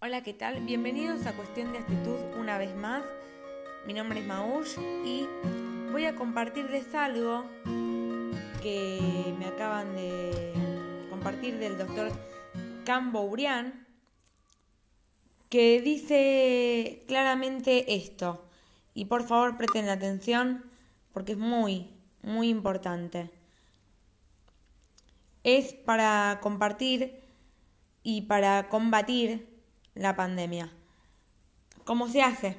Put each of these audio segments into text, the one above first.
Hola, ¿qué tal? Bienvenidos a Cuestión de Actitud una vez más. Mi nombre es Maush y voy a compartirles algo que me acaban de compartir del doctor Cambo Cambourian, que dice claramente esto. Y por favor presten atención porque es muy, muy importante. Es para compartir y para combatir la pandemia. ¿Cómo se hace?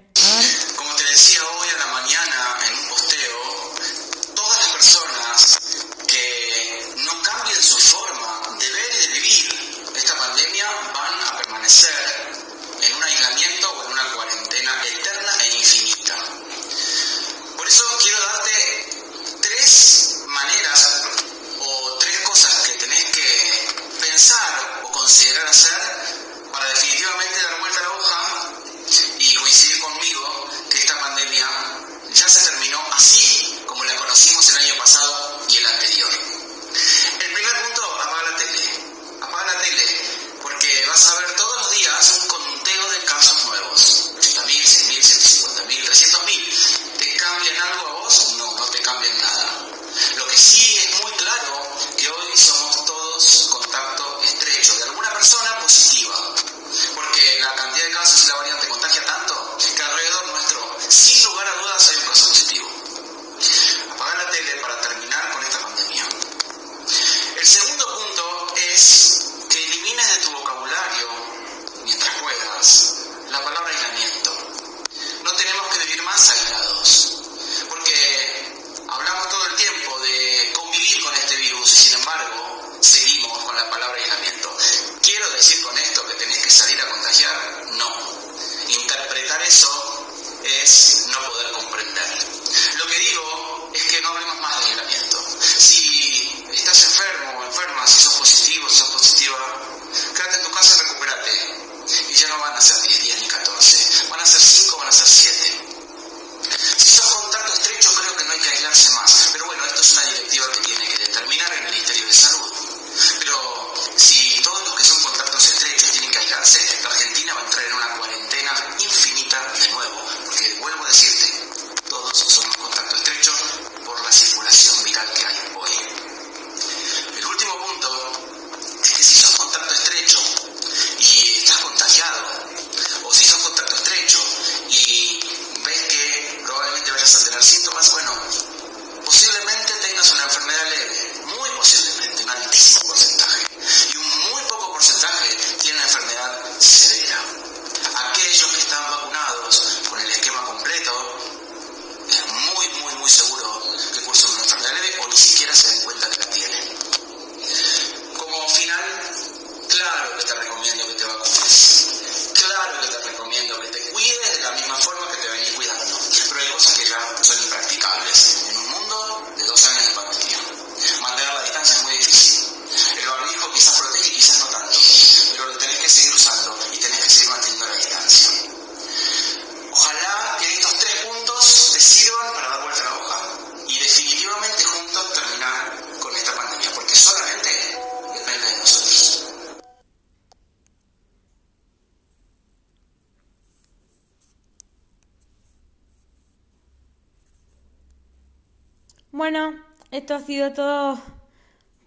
Bueno, esto ha sido todo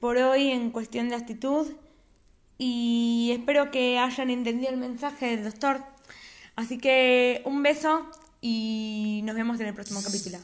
por hoy en cuestión de actitud y espero que hayan entendido el mensaje del doctor. Así que un beso y nos vemos en el próximo capítulo.